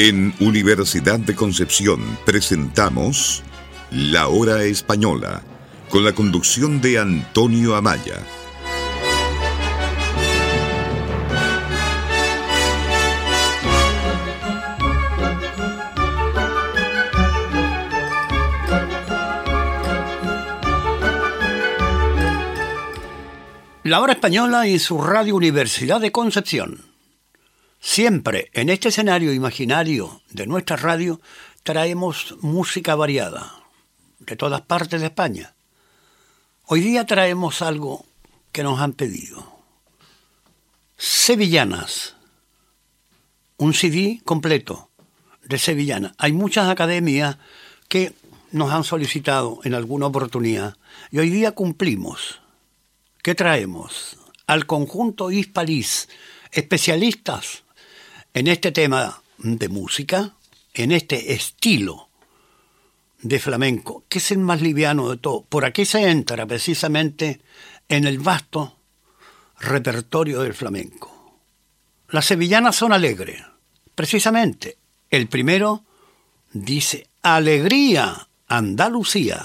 En Universidad de Concepción presentamos La Hora Española con la conducción de Antonio Amaya. La Hora Española y su Radio Universidad de Concepción. Siempre en este escenario imaginario de nuestra radio traemos música variada de todas partes de España. Hoy día traemos algo que nos han pedido. Sevillanas. Un CD completo de Sevillana. Hay muchas academias que nos han solicitado en alguna oportunidad y hoy día cumplimos. ¿Qué traemos? Al conjunto Hispalis, especialistas en este tema de música, en este estilo de flamenco, que es el más liviano de todo. Por aquí se entra precisamente en el vasto repertorio del flamenco. Las sevillanas son alegres, precisamente. El primero dice, Alegría, Andalucía.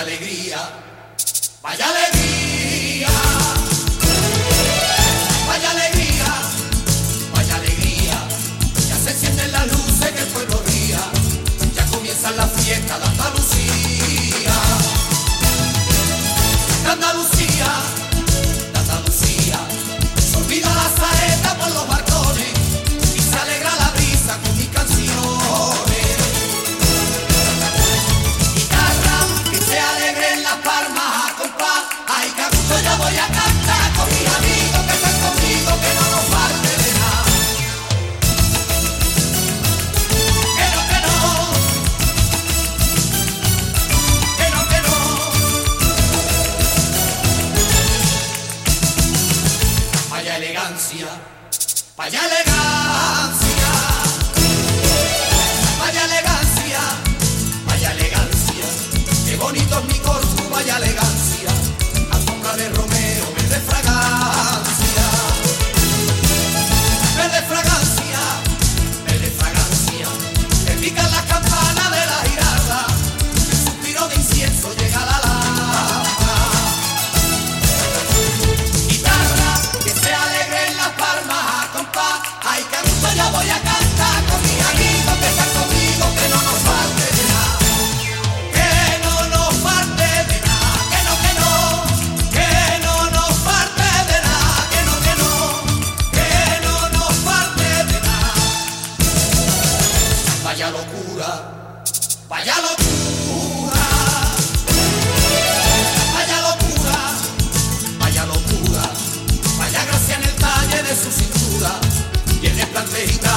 alegría, vaya alegría. México.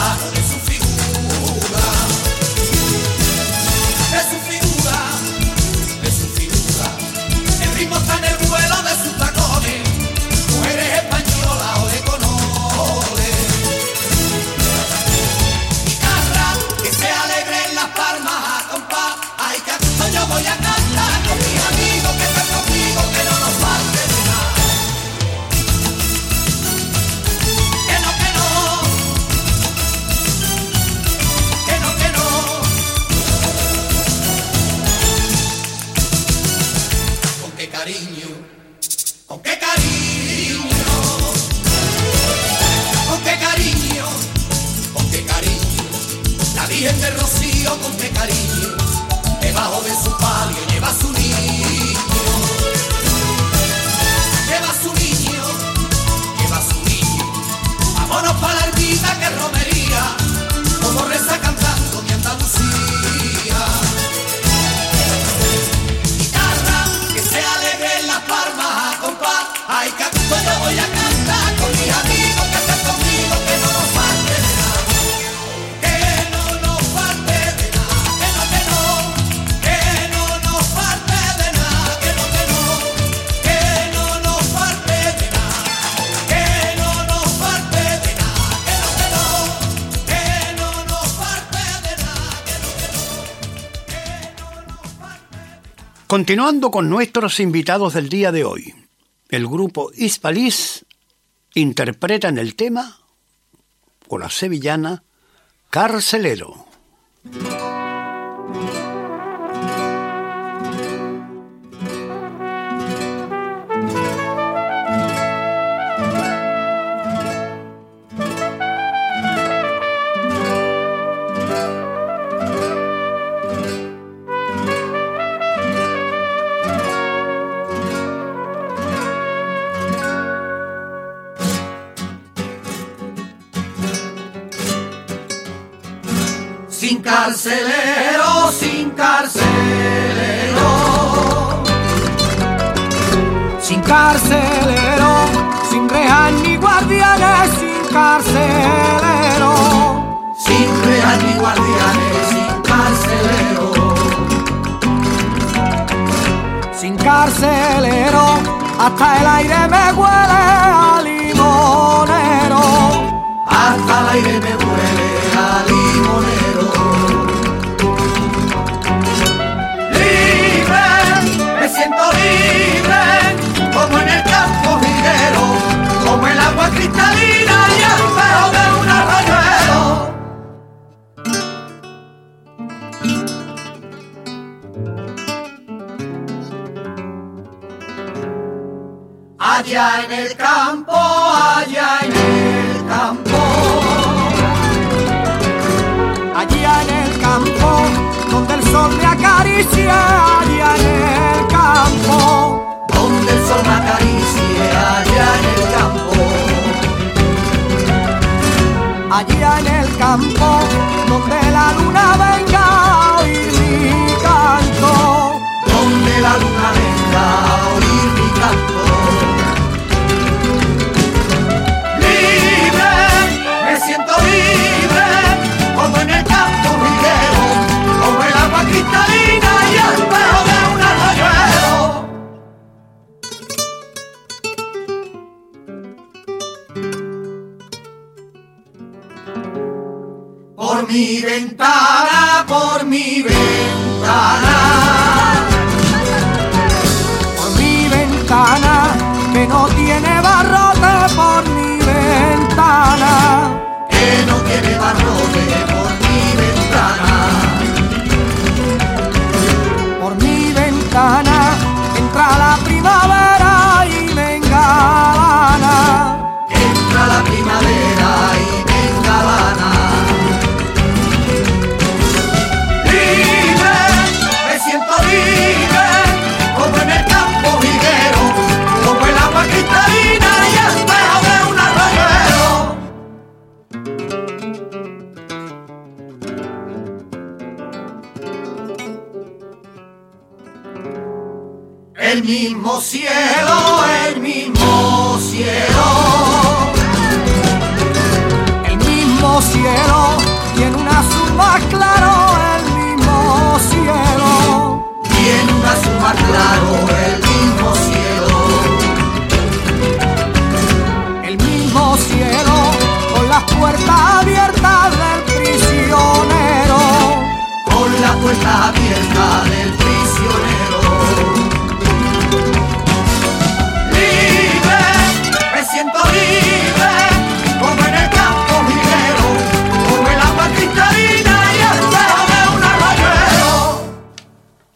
Continuando con nuestros invitados del día de hoy, el grupo Hispalis interpretan el tema con la sevillana Carcelero.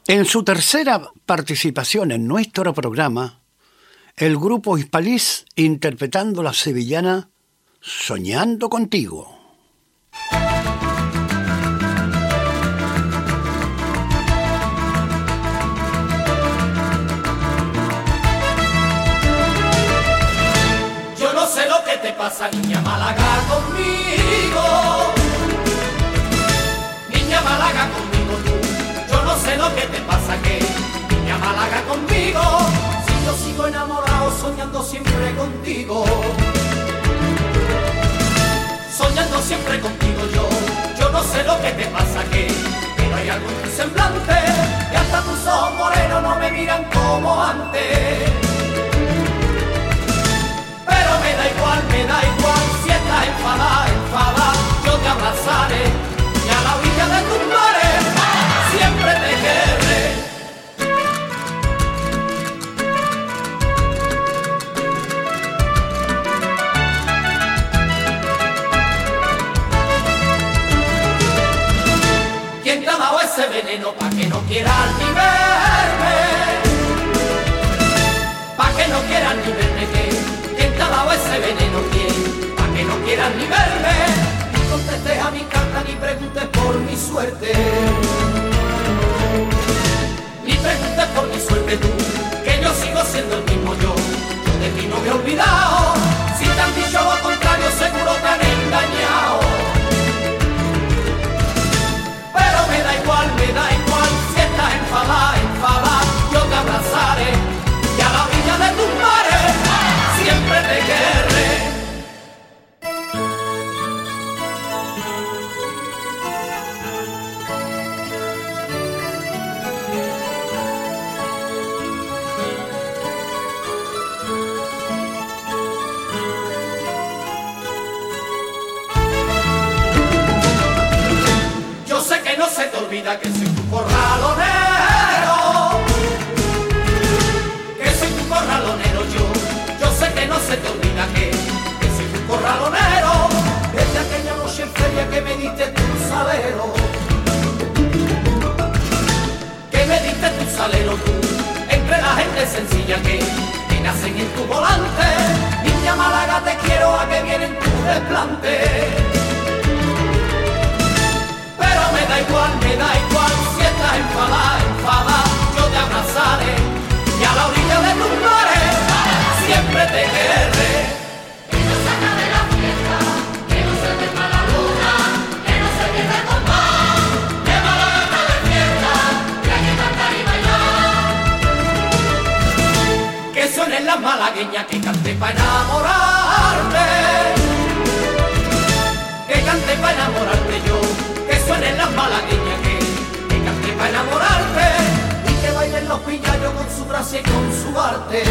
En su tercera participación en nuestro programa, el grupo Hispaliz interpretando la sevillana Soñando contigo. Yo no sé lo que te pasa, niña Málaga, conmigo. que te pasa que me amalaga conmigo. Si yo sigo enamorado, soñando siempre contigo. Soñando siempre contigo yo, yo no sé lo que te pasa que, pero hay algo en tu semblante, y hasta tus ojos morenos no me miran como antes. Pero me da igual, me da igual, si estás enfadada, enfadada, yo te abrazaré, y a la orilla de tu ese veneno pa' que no quieran ni verme. Pa' que no quieran ni verme que, ¿quién te ha ese veneno quién? Pa' que no quieran ni verme. Ni contestes a mi carta ni preguntes por mi suerte. Ni preguntes por mi suerte tú, que yo sigo siendo el mismo yo. Yo de ti no me he olvidado. Que soy tu corralonero. Que soy tu corralonero yo. Yo sé que no se te olvida que, que soy tu corralonero. Desde aquella noche en feria que me diste tu salero. Que me diste tu salero tú. Entre la gente sencilla que, que nacen en tu volante. Niña Málaga te quiero a que vienen tu desplante. Me da igual, me da igual si estás enfadada, enfadada, yo te abrazaré y a la orilla de tus mares siempre te querré. Que no se acabe la fiesta, que no se duerma la luna, que no se pierda el compás, que Málaga está de fiesta, que hay que cantar y bailar. Que suenen las malagueñas que cante para enamorarte que cante para enamorarte yo, suenen las malagueñas que, que cante para enamorarte y que bailen los pillallos con su gracia y con su arte.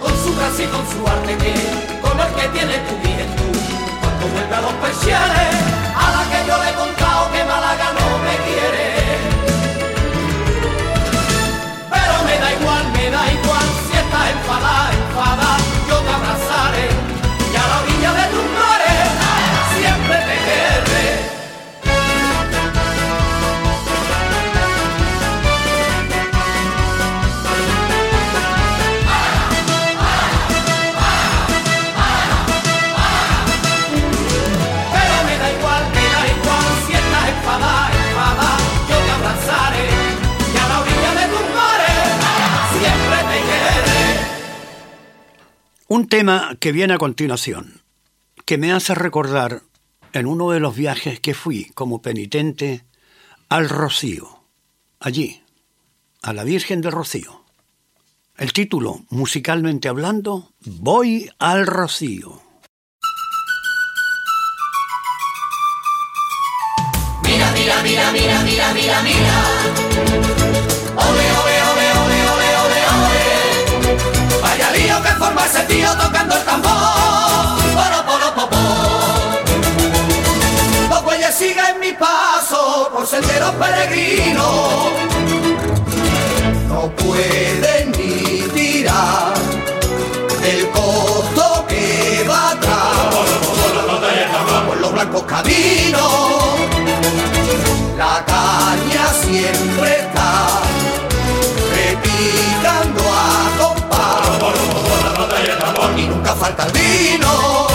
Con su gracia y con su arte que, con el que tiene tu juventud, cuando vuelve a los persianes, tema que viene a continuación, que me hace recordar en uno de los viajes que fui como penitente al Rocío, allí, a la Virgen del Rocío. El título, musicalmente hablando, Voy al Rocío. Mira, mira, mira, mira, mira, mira, mira. Ole, ole, ole, ole, ole, ole, ole. Vaya lío que forma ese tío tocando el tambor. Poro, poro, popó. Los bueyes siguen mi paso por senderos peregrinos. No pueden ni tirar el costo que va atrás por los blancos caminos. La caña siempre falta el vino.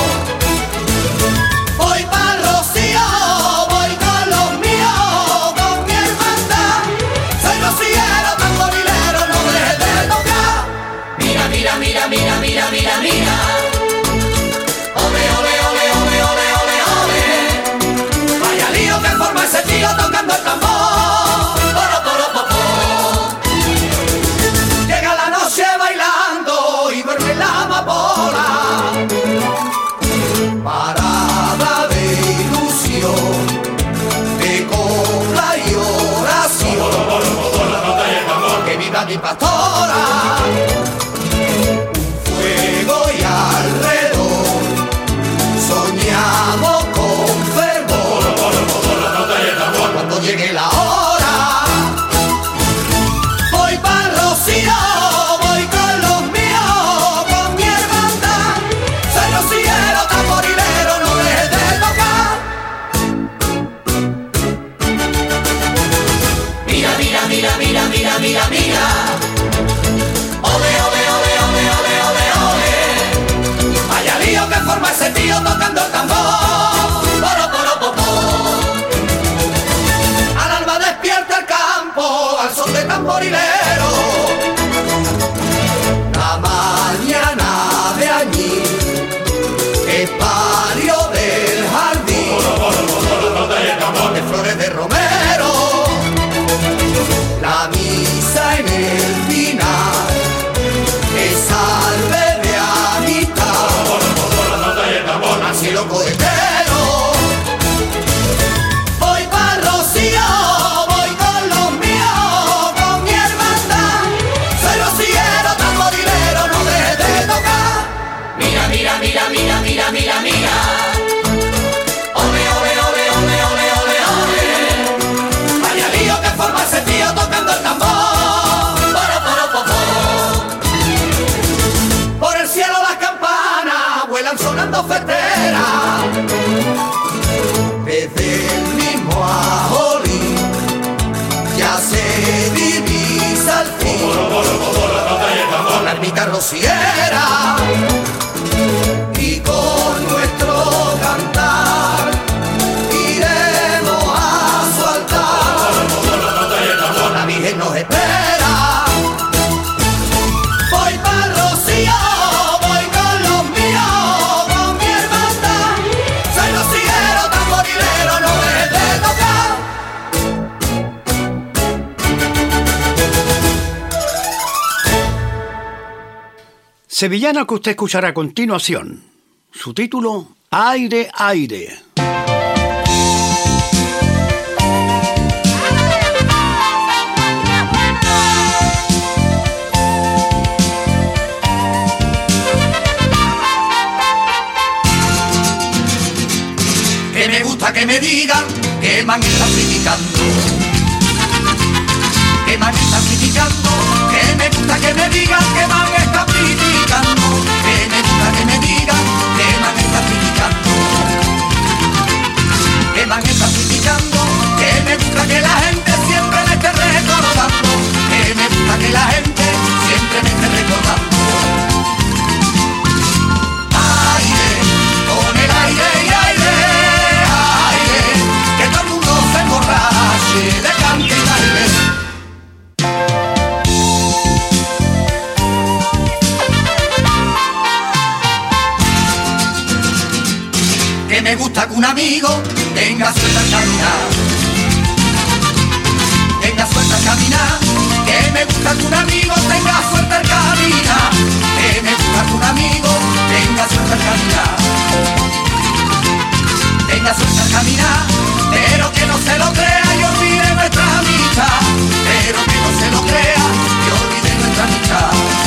mamita rociera. Sevillana que usted escuchará a continuación. Su título, Aire, aire. que me gusta que me digan que man está criticando. Que man está criticando, que me gusta que me digan que está que la gente siempre me esté recordando. Que me gusta que la gente siempre me esté recordando. Aire, con el aire y aire, aire, que todo el mundo se emborrache de. Que me gusta que un amigo tenga suerte al Un amigo tenga suerte al caminar. Que me gusta un amigo tenga suerte al caminar. Tenga suerte al caminar. Pero que no se lo crea y olvide nuestra amistad. Pero que no se lo crea y olvide nuestra amistad.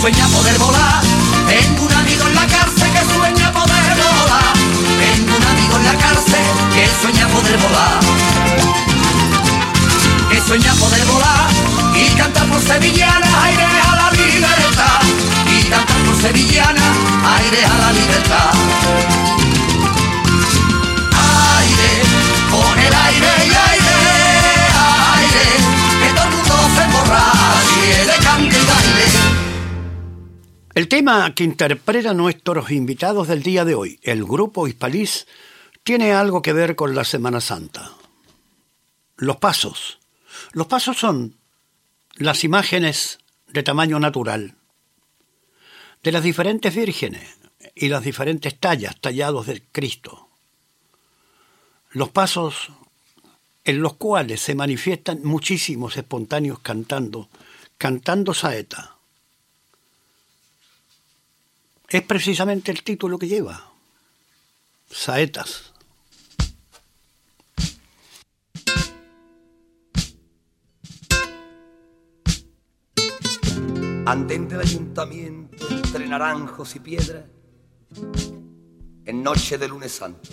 Sueña poder volar. Tengo un amigo en la cárcel que sueña poder volar. Tengo un amigo en la cárcel que sueña poder volar. Que sueña poder volar y cantar por sevillana, aire a la libertad. Y cantar por sevillana, aire a la libertad. Aire, con el aire y aire, aire, que todo el mundo se emborrache de canto y baile. El tema que interpretan nuestros invitados del día de hoy, el grupo Hispalis, tiene algo que ver con la Semana Santa. Los pasos. Los pasos son las imágenes de tamaño natural de las diferentes vírgenes y las diferentes tallas tallados del Cristo. Los pasos en los cuales se manifiestan muchísimos espontáneos cantando, cantando saeta. Es precisamente el título que lleva. Saetas. andén del ayuntamiento entre naranjos y piedras, en noche de lunes santo,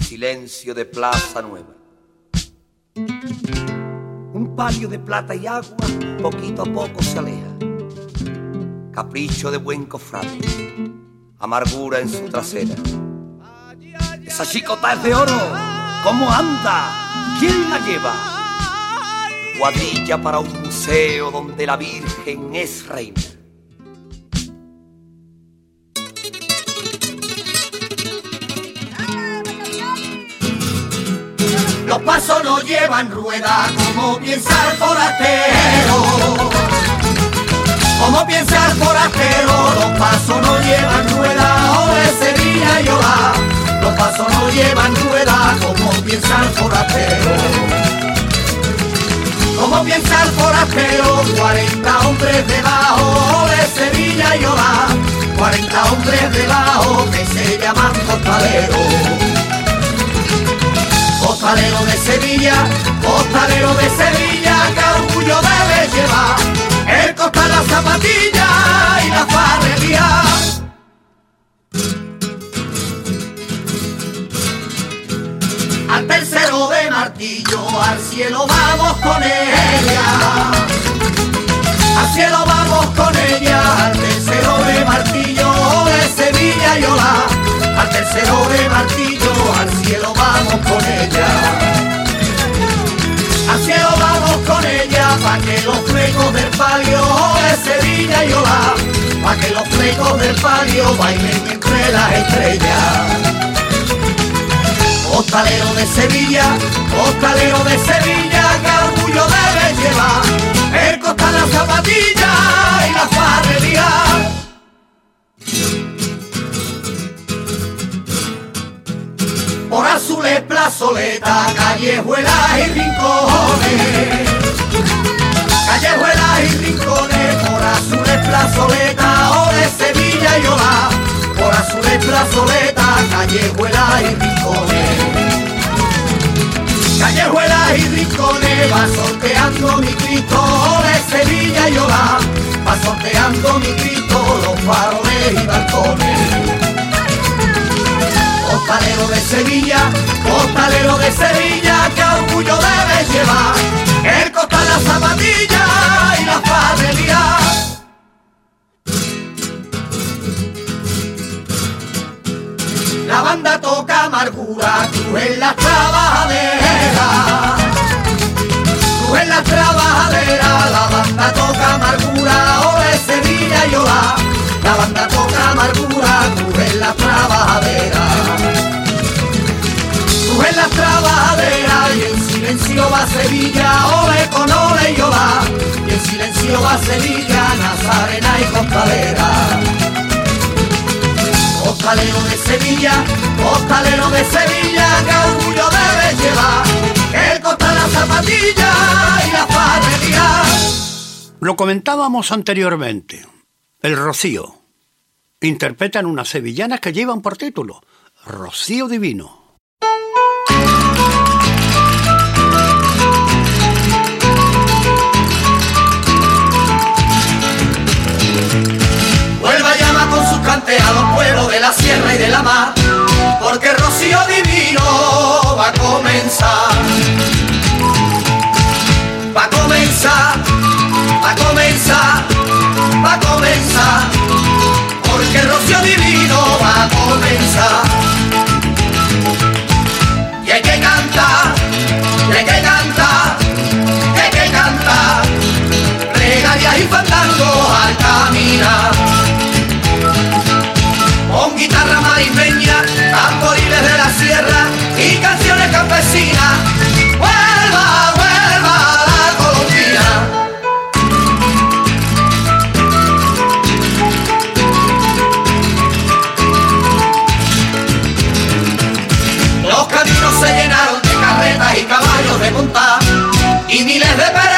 silencio de plaza nueva. Un palio de plata y agua poquito a poco se aleja, capricho de buen cofrade, amargura en su trasera. Esa chicota es de oro, ¿cómo anda? ¿Quién la lleva? cuadrilla para un museo donde la Virgen es reina. Los pasos no llevan rueda como piensa el forastero. Como piensa el forastero, los pasos no llevan rueda, de Sevilla y Ola. Los pasos no llevan rueda como piensa el forastero. Como piensa el forastero, 40 hombres debajo de Sevilla Ola. 40 hombres debajo que se llaman costaleros. Costalero de Sevilla, costalero de Sevilla, que orgullo debe llevar el costal, la zapatilla y la farrería. Al tercero de martillo, al cielo vamos con ella. Al cielo vamos con ella, al tercero de martillo de Sevilla y Ola. Al tercero de martillo, al cielo vamos con ella. Al cielo vamos con ella, pa' que los flecos del palio de Sevilla y Ola. Pa' que los flecos del palio bailen entre las estrellas. Costalero de Sevilla, costalero de Sevilla, que orgullo debe llevar el costal, la zapatilla y la farrería. Por azules, plazoleta, callejuelas y rincones. Callejuelas y rincones, por azules, plazoleta, o de Sevilla y Ola. Por azules, plazoleta, callejuelas y rincones. Callejuelas y rincones, va sorteando mi Cristo de Sevilla y Ola. Va sorteando mi Cristo los faroles y balcones. Costalero de Sevilla, costalero de Sevilla, que orgullo debe llevar el costal, la zapatilla y la farrería. La banda toca amargura, tú en las trabajaderas. Tú en las trabajaderas, la banda toca amargura, o de Sevilla y Ola. La banda toca amargura, las trabajaderas. Tú en las trabajaderas y en silencio va Sevilla, ole con ole y Ola. Y en silencio va Sevilla, Nazarena y Costalera. Costalero de Sevilla, costalero de Sevilla, que orgullo debe llevar el costal, la zapatilla y la farrería. Lo comentábamos anteriormente. El Rocío. Interpretan unas sevillanas que llevan por título Rocío Divino. Vuelva llama con sus los pueblos de la sierra y de la mar, porque rocío divino va a comenzar. Va a comenzar, va a comenzar, va a comenzar, porque el rocío divino va a comenzar. Y hay que cantar, y hay que cantar, y hay que cantar, plegarias y fandango al caminar con guitarra marismeña, tamboriles de la sierra y canciones campesinas. Y miles de peregrinos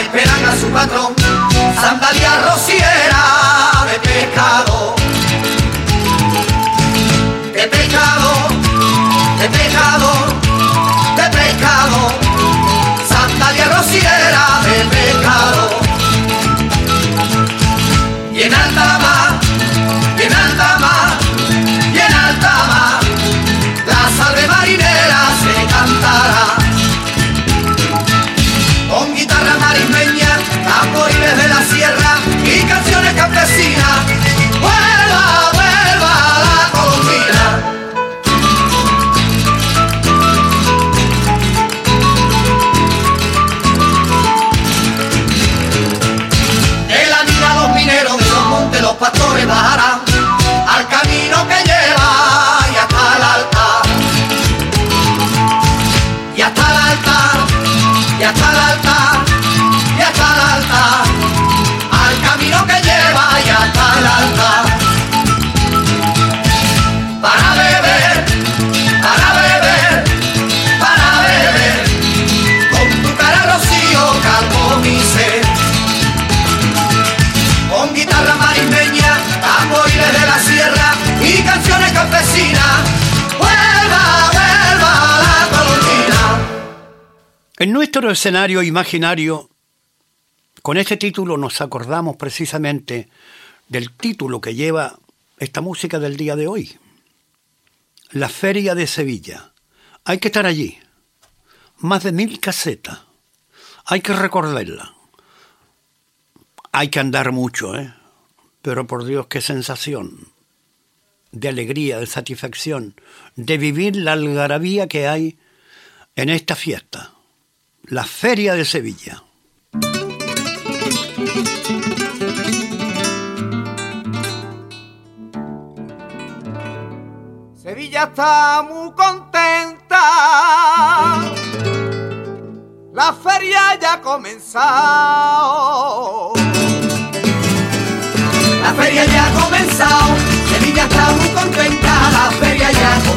esperan a su patrón. Sandalia rociera de pescado. Escenario imaginario, con este título nos acordamos precisamente del título que lleva esta música del día de hoy. La Feria de Sevilla. Hay que estar allí. Más de mil casetas. Hay que recordarla. Hay que andar mucho, ¿eh? Pero por Dios, qué sensación de alegría, de satisfacción, de vivir la algarabía que hay en esta fiesta. La Feria de Sevilla. Sevilla está muy contenta. La feria ya ha comenzado. La feria ya ha comenzado, Sevilla está muy contenta, la feria ya ha comenzado.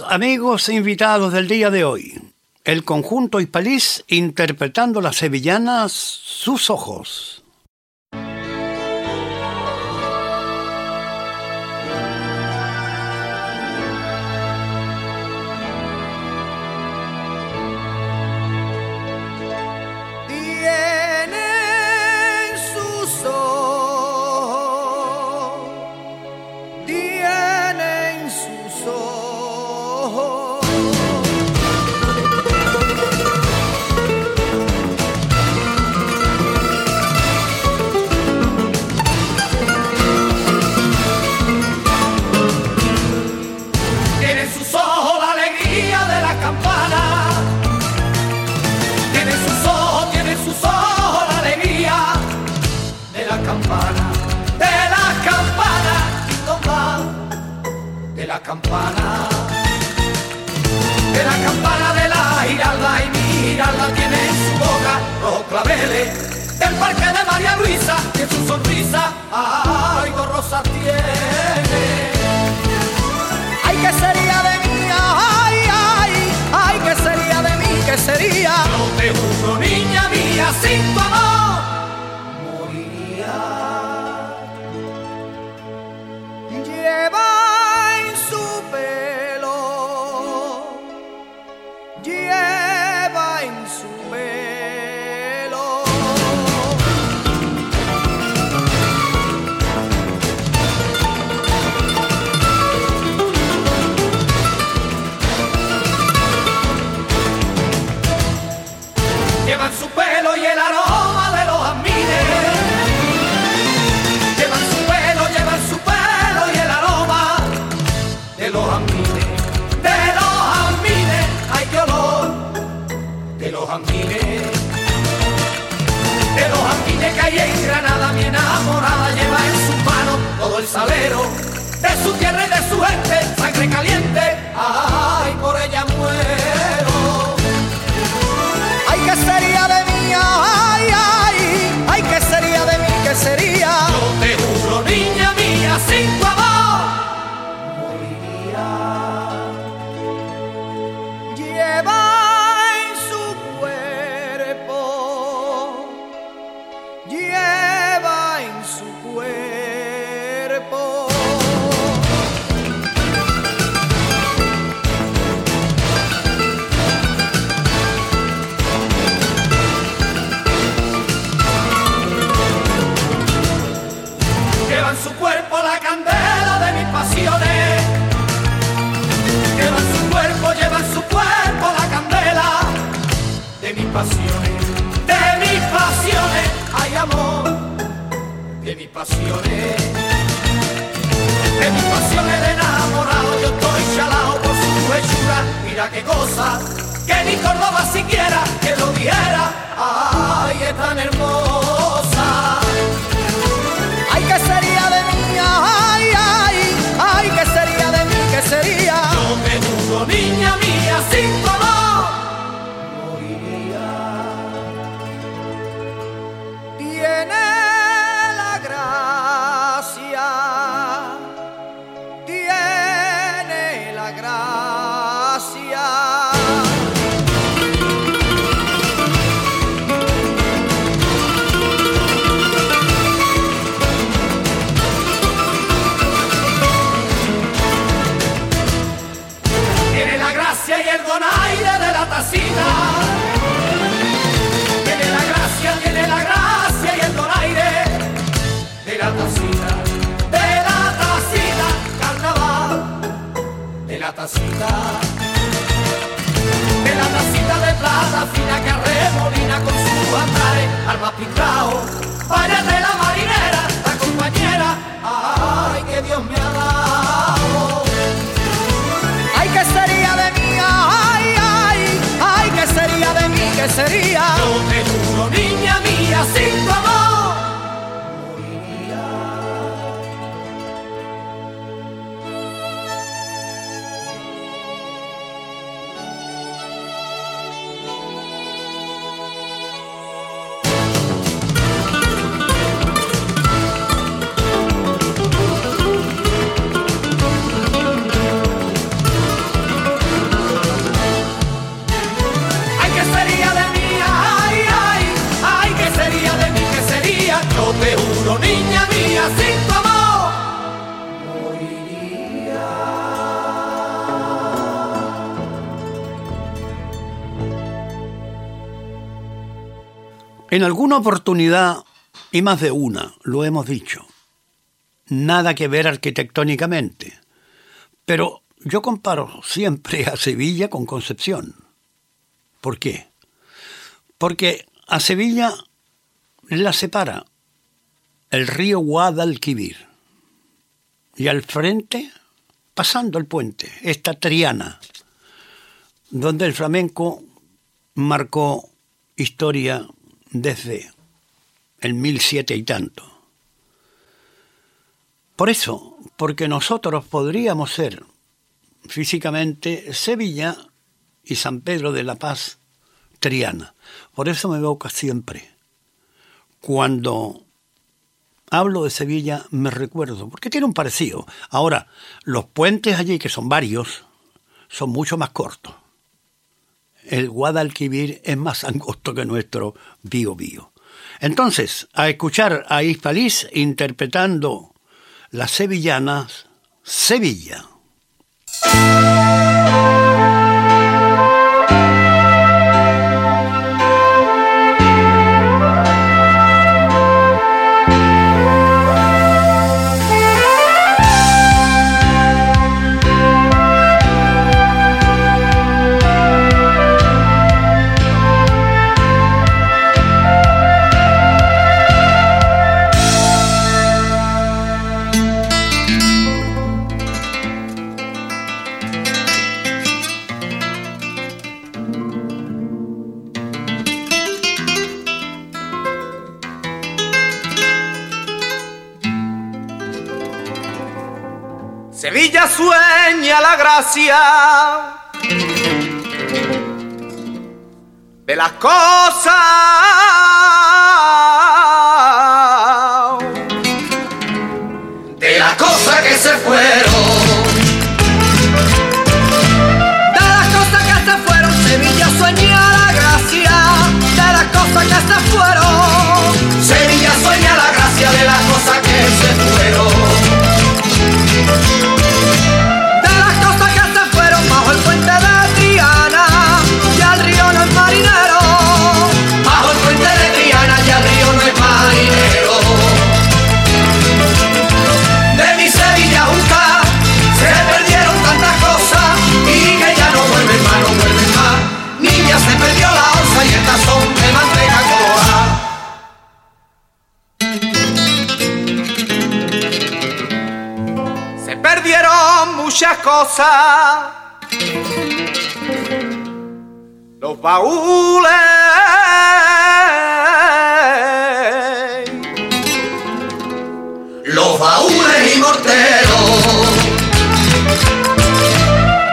Amigos invitados del día de hoy. El conjunto Hispalís interpretando las sevillanas Sus Ojos. la campana, de la campana de la giralda y mi giralda tiene en su boca los claveles del parque de María Luisa y su sonrisa algo rosa tiene. Ay, que sería de mí, ay, ay, ay, que sería de mí, que sería. No te juro, niña mía, sin tu amor. Salero de su tierra y de su gente, sangre caliente, sería? Yo te juro, niña mía, sin En alguna oportunidad, y más de una, lo hemos dicho, nada que ver arquitectónicamente, pero yo comparo siempre a Sevilla con Concepción. ¿Por qué? Porque a Sevilla la separa el río Guadalquivir y al frente, pasando el puente, está Triana, donde el flamenco marcó historia desde el 1007 y tanto. Por eso, porque nosotros podríamos ser físicamente Sevilla y San Pedro de la Paz, Triana. Por eso me evoca siempre. Cuando hablo de Sevilla me recuerdo, porque tiene un parecido. Ahora, los puentes allí, que son varios, son mucho más cortos. El Guadalquivir es más angosto que nuestro Bío Bío. Entonces, a escuchar a Hispalís interpretando las sevillanas Sevilla. Gracia de las cosas perdieron muchas cosas los baúles los baúles y morteros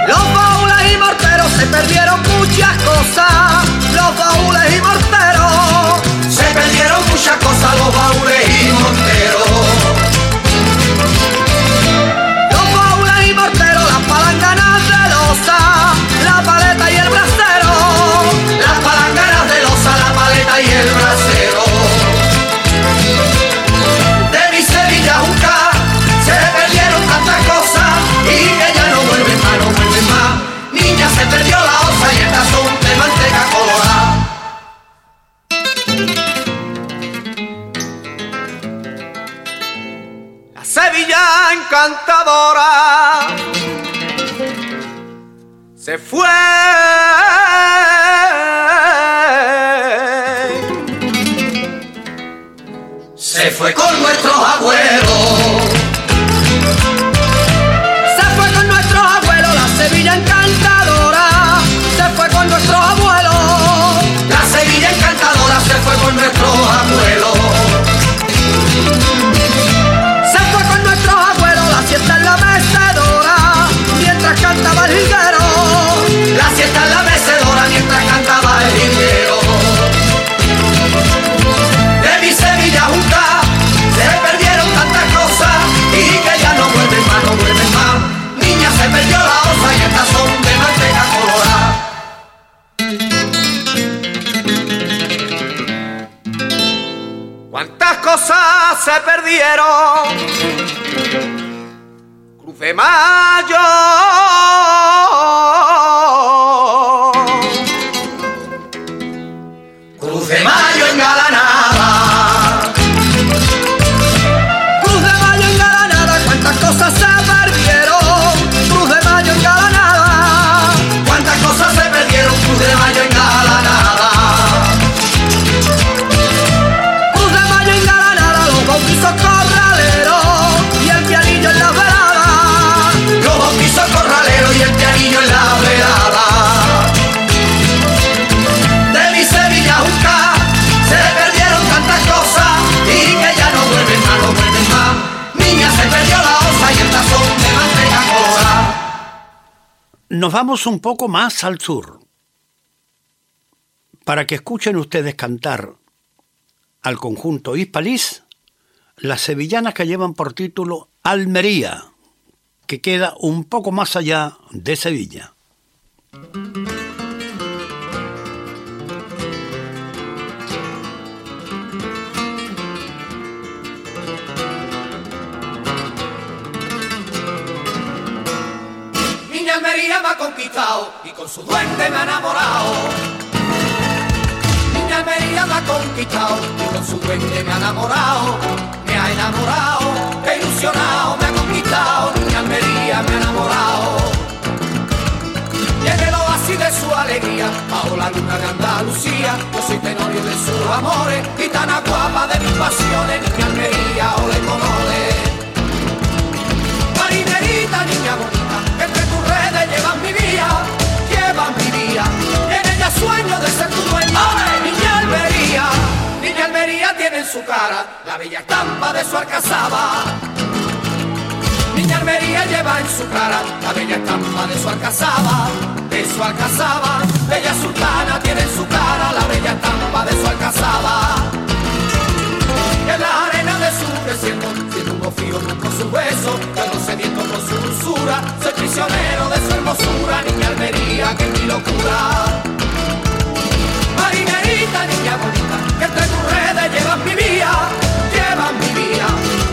Los baúles y morteros se perdieron muchas cosas. Los baúles y morteros. se perdieron muchas cosas los baúles encantadora se fue. Se fue con nuestros abuelos. Se fue con nuestros abuelos, la Sevilla encantadora. Se fue con nuestros abuelos. La Sevilla encantadora se fue con nuestros abuelos. Siesta en la mecedora. Mientras cantaba el jilguero. La siesta en la mecedora mientras cantaba el jilguero. De mi Sevilla junta se perdieron tantas cosas y que ya no vuelven más, no vuelven más. Niña se perdió la osa y el tazón de manteca colorada. ¿Cuántas cosas se perdieron? De Mayo. Nos vamos un poco más al sur para que escuchen ustedes cantar al conjunto Hispalis las sevillanas que llevan por título Almería, que queda un poco más allá de Sevilla. Almería me ha conquistado y con su duende me ha enamorado. Niña Almería me ha conquistado y con su duende me ha enamorado. Me ha enamorado, ha ilusionado, me ha conquistado. Niña Almería me ha enamorado. Y en de su alegría, bajo la luna de Andalucía, yo soy tenorio de sus amores, gitana guapa de la bella estampa de su alcazaba. Niña Almería lleva en su cara la bella estampa de su alcazaba, de su alcazaba. Bella sultana tiene en su cara la bella estampa de su alcazaba. En la arena de su desierto, siendo un frío con su beso, yo sediento con su dulzura, soy prisionero de su hermosura, niña Almería, que es mi locura. Marinerita, niña bonita, que entre mi vida, llevas mi vida,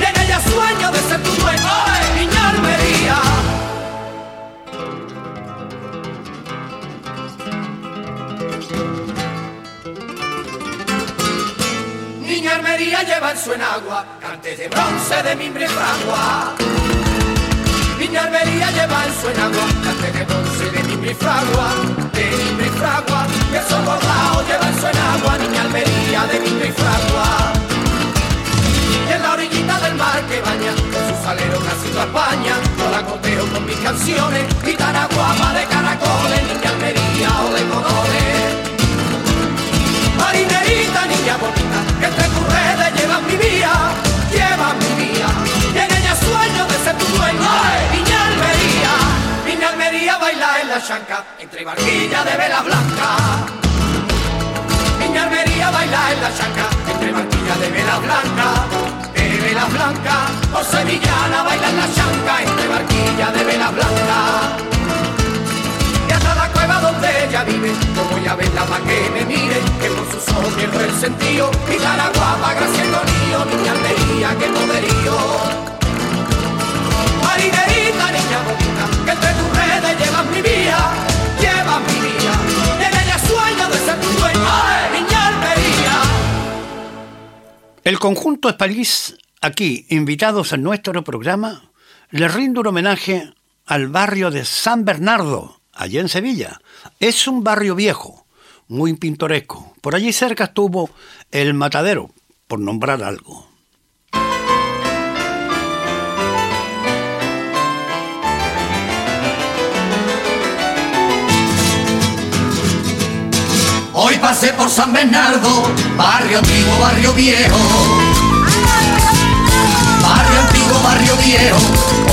en ella sueño de ser tu dueño, ¡ay, niña Almería. Niña Almería lleva en su enagua cantes de bronce de mimbre fragua. Niña Almería lleva en su enagua cantes de bronce de mimbre fragua, fragua. Que son bordado lleva en su enagua Niña Almería de mimbre y fragua. Y en la orillita del mar que baña con su salero casi toda España, yo la coteo con mis canciones, gitana guapa de caracoles, Niña Almería o de colores. Marinerita, niña bonita, que entre tus redes llevas mi vida, la chanca, entre barquilla de vela blanca. Niña Almería baila en la chanca, entre barquilla de vela blanca, de vela blanca. O sevillana baila en la chanca, entre barquilla de vela blanca y hasta la cueva donde ella vive. Yo voy a verla para que me mire, que por sus ojos pierdo el sentido. Y la guapa, gracia y lío, niña Almería, que poderío. Marinerita, niña bonita, que entre tus redes llevas mi vida, llevas mi vida. Y en ella sueño de ser tu dueño, ¡Ay, niña Almería. El conjunto Espalís, aquí invitados en nuestro programa, les rindo un homenaje al barrio de San Bernardo, allá en Sevilla. Es un barrio viejo, muy pintoresco. Por allí cerca estuvo el matadero, por nombrar algo. Pasé por San Bernardo, barrio antiguo, barrio viejo. Barrio antiguo, barrio viejo.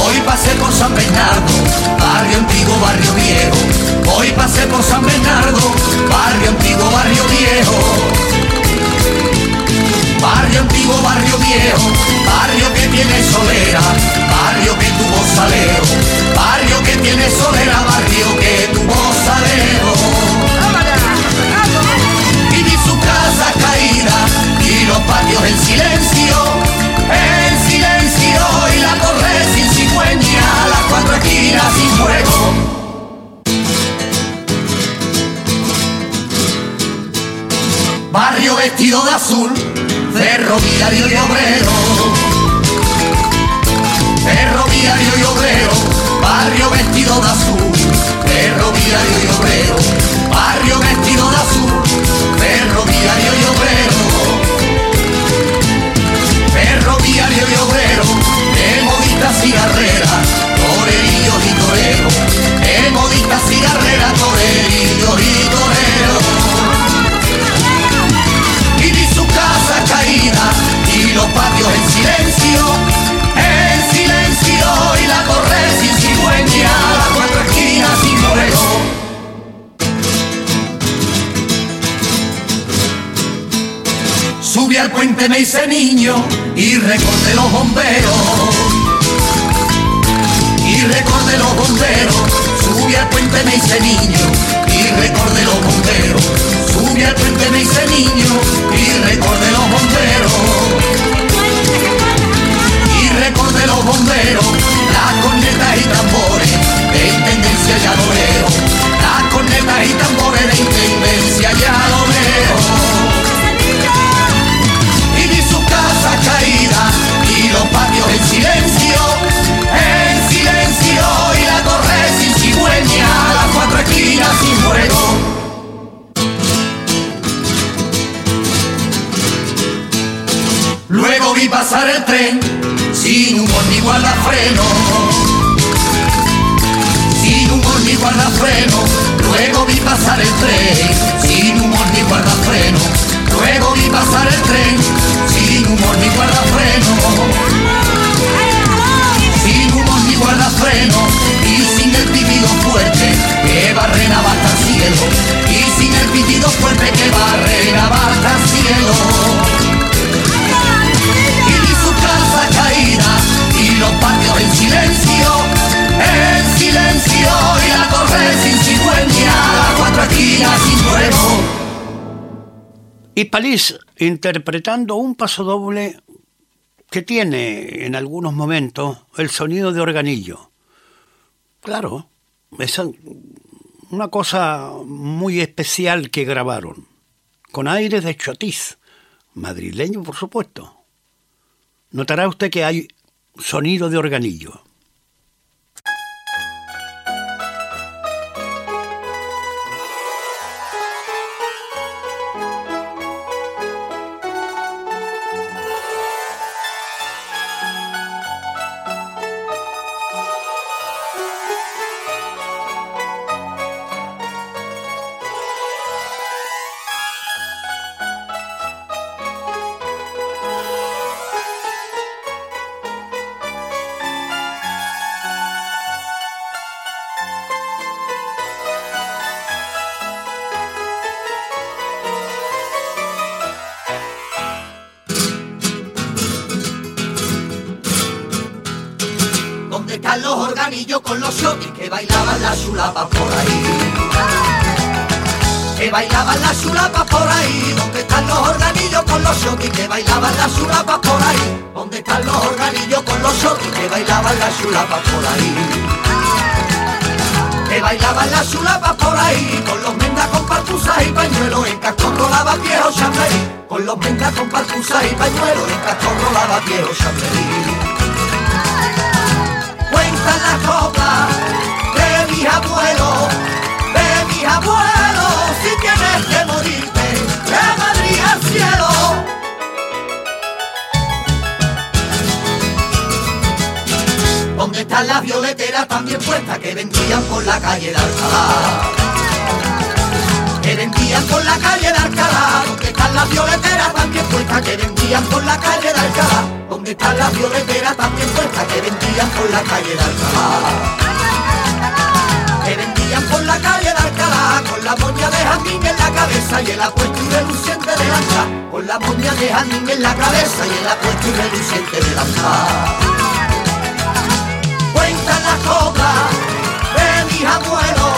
Hoy pasé por San Bernardo, barrio antiguo, barrio viejo. Hoy pasé por San Bernardo, barrio antiguo, barrio viejo. Barrio antiguo, barrio viejo, barrio que tiene solera, barrio que tuvo salero, barrio que tiene solera, barrio que tuvo salero su casa caída y los patios en silencio, en silencio y la torre sin cigüeña, las cuatro esquinas sin fuego. Barrio vestido de azul, ferroviario y obrero. Ferroviario y obrero, barrio vestido de azul, y recordé los bomberos. Y recordé los bomberos, subí al puente, me hice niño que barrena baja el cielo y su casa caída y los patios en silencio en silencio y la torre sin cigüeña cuatro esquinas sin fuego y Palís interpretando un paso doble que tiene en algunos momentos el sonido de organillo. Claro, es una cosa muy especial que grabaron, con aires de chotiz, madrileño por supuesto. Notará usted que hay sonido de organillo. Cascón rolaba viejo chambrerí la copa de mis abuelos, de mis abuelos. Si tienes que morirte, de Madrid al cielo. ¿Dónde están las violeteras también puestas que vendían por la calle de Alcalá? Que vendían por la calle de Alcalá. ¿Dónde están las violeteras también puestas que vendían por la calle de Alcalá? ¿Dónde están las violeteras también puestas que vendían por la calle de Alcalá? Que vendían por la calle de Alcalá con la moña de jazmín en la cabeza y el apuesto y reluciente de lanza. Con la moña de jazmín en la cabeza y el apuesto y reluciente de lanza. Cuentan las de mis abuelos,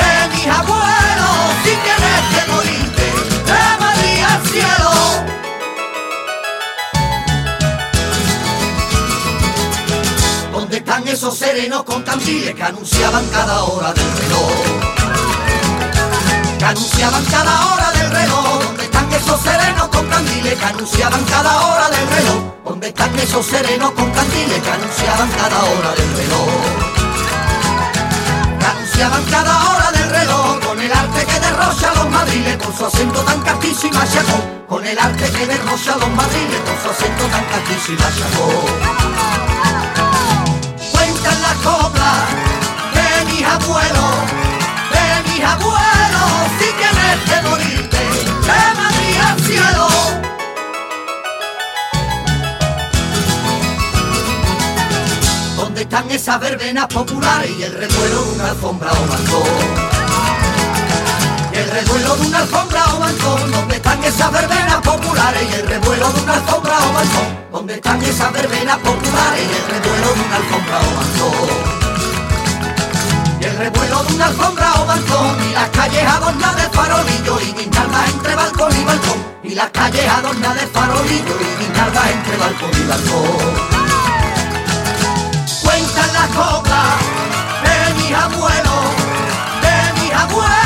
de mis abuelos, están esos serenos con candiles que anunciaban cada hora del reloj? Que anunciaban cada hora del reloj. ¿Dónde están esos serenos con candiles que anunciaban cada hora del reloj? ¿Dónde están esos serenos con candiles que anunciaban cada hora del reloj? Que anunciaban cada hora con el arte que derrocha los madriles con su acento tan castizo y machacón. Con el arte que derrocha los madriles con su acento tan castizo y machacón de mis abuelos, de mis abuelos, si tienes que morirte, de Madrid al cielo. ¿Dónde están esas verbenas populares y el recuerdo de una alfombra o balcón? El revuelo de una alfombra o balcón, ¿dónde están esas verbenas populares y el revuelo de una alfombra o balcón? ¿Dónde están esas verbenas populares y el revuelo de una alfombra o balcón? Y el revuelo de una alfombra o balcón y las calles adornadas de farolillo y guinaldas entre balcón y balcón y las calles adornadas de farolillo y guinaldas entre balcón y balcón. Cuentan las coplas de mis abuelos, de mis abuelos,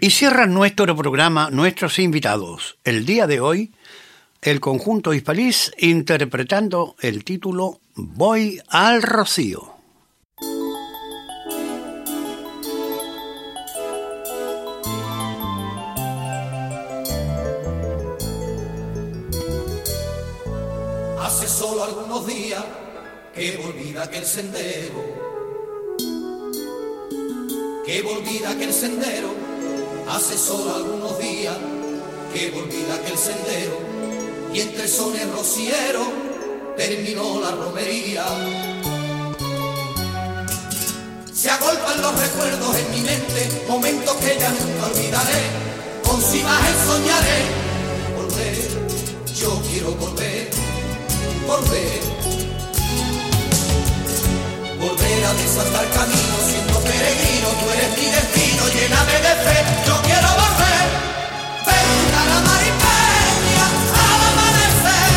Y cierran nuestro programa nuestros invitados. El día de hoy, el conjunto Hispalís interpretando el título Voy al Rocío. Hace solo algunos días que volví aquel sendero, que volví a aquel sendero Hace solo algunos días que volví de aquel sendero y entre sones rocieros terminó la romería. Se agolpan los recuerdos en mi mente, momentos que ya nunca olvidaré. Con su imagen soñaré, volver, yo quiero volver, volver. Volver a desatar camino, siendo peregrino, tú eres mi destino, lléname de fe, yo quiero volver. Ver a la maripeña al amanecer.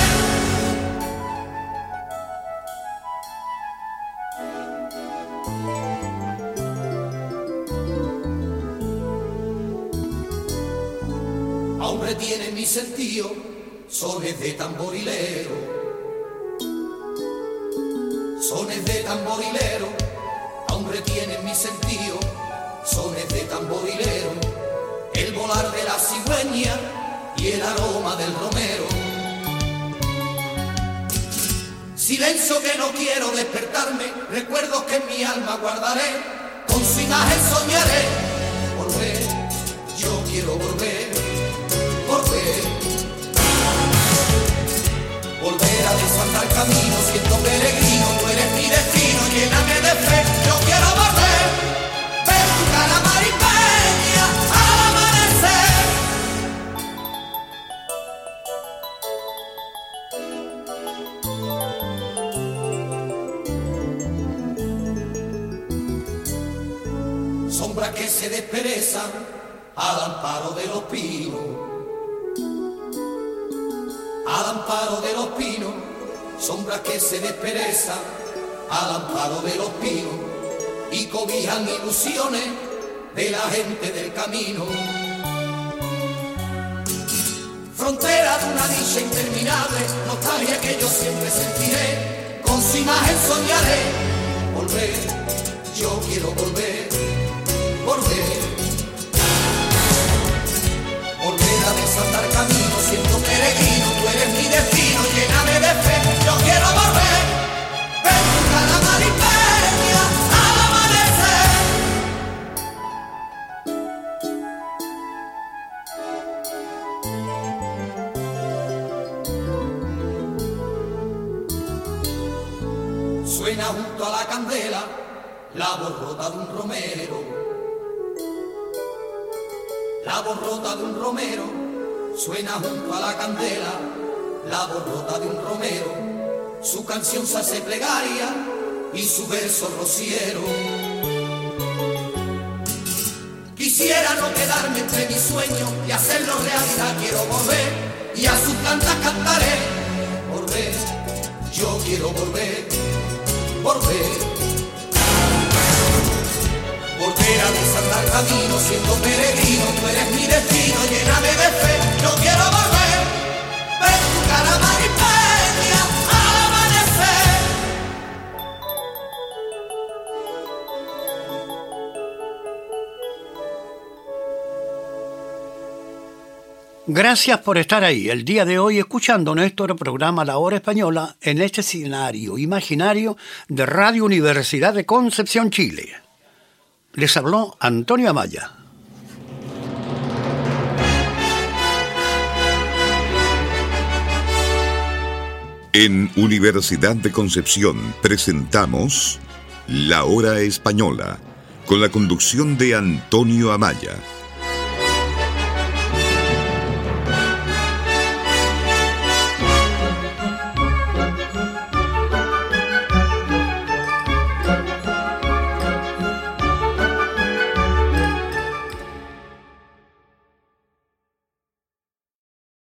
aún retiene mi sentido, sones de tamborilero, sones de tamborilero, sentido, sones de tamborilero, el volar de la cigüeña y el aroma del romero. Silencio que no quiero despertarme, recuerdos que en mi alma guardaré, con su imagen soñaré, volver, yo quiero volver volver. Volver a desandar camino, siendo peregrino, tú eres mi destino, lléname de fe, yo quiero volver. Ver tu cara maripeña al amanecer. Sombras que se desperezan al amparo de los pinos y cobijan ilusiones de la gente del camino. Frontera de una dicha interminable, nostalgia que yo siempre sentiré, con su imagen soñaré, volver, yo quiero volver, volver. Suena junto a la candela la borrota de un romero. La borrota de un romero suena junto a la candela, la borrota de un romero, su canción se hace plegaria y su verso rociero. Quisiera no quedarme entre mis sueños y hacerlo realidad, quiero volver y a sus cantas cantaré, volver, yo quiero volver, volver. Volver a desandar camino, siendo peregrino, tú eres mi destino, lléname de fe, yo quiero volver. Ver tu cara Gracias por estar ahí el día de hoy escuchando nuestro programa La Hora Española en este escenario imaginario de Radio Universidad de Concepción, Chile. Les habló Antonio Amaya. En Universidad de Concepción presentamos La Hora Española, con la conducción de Antonio Amaya.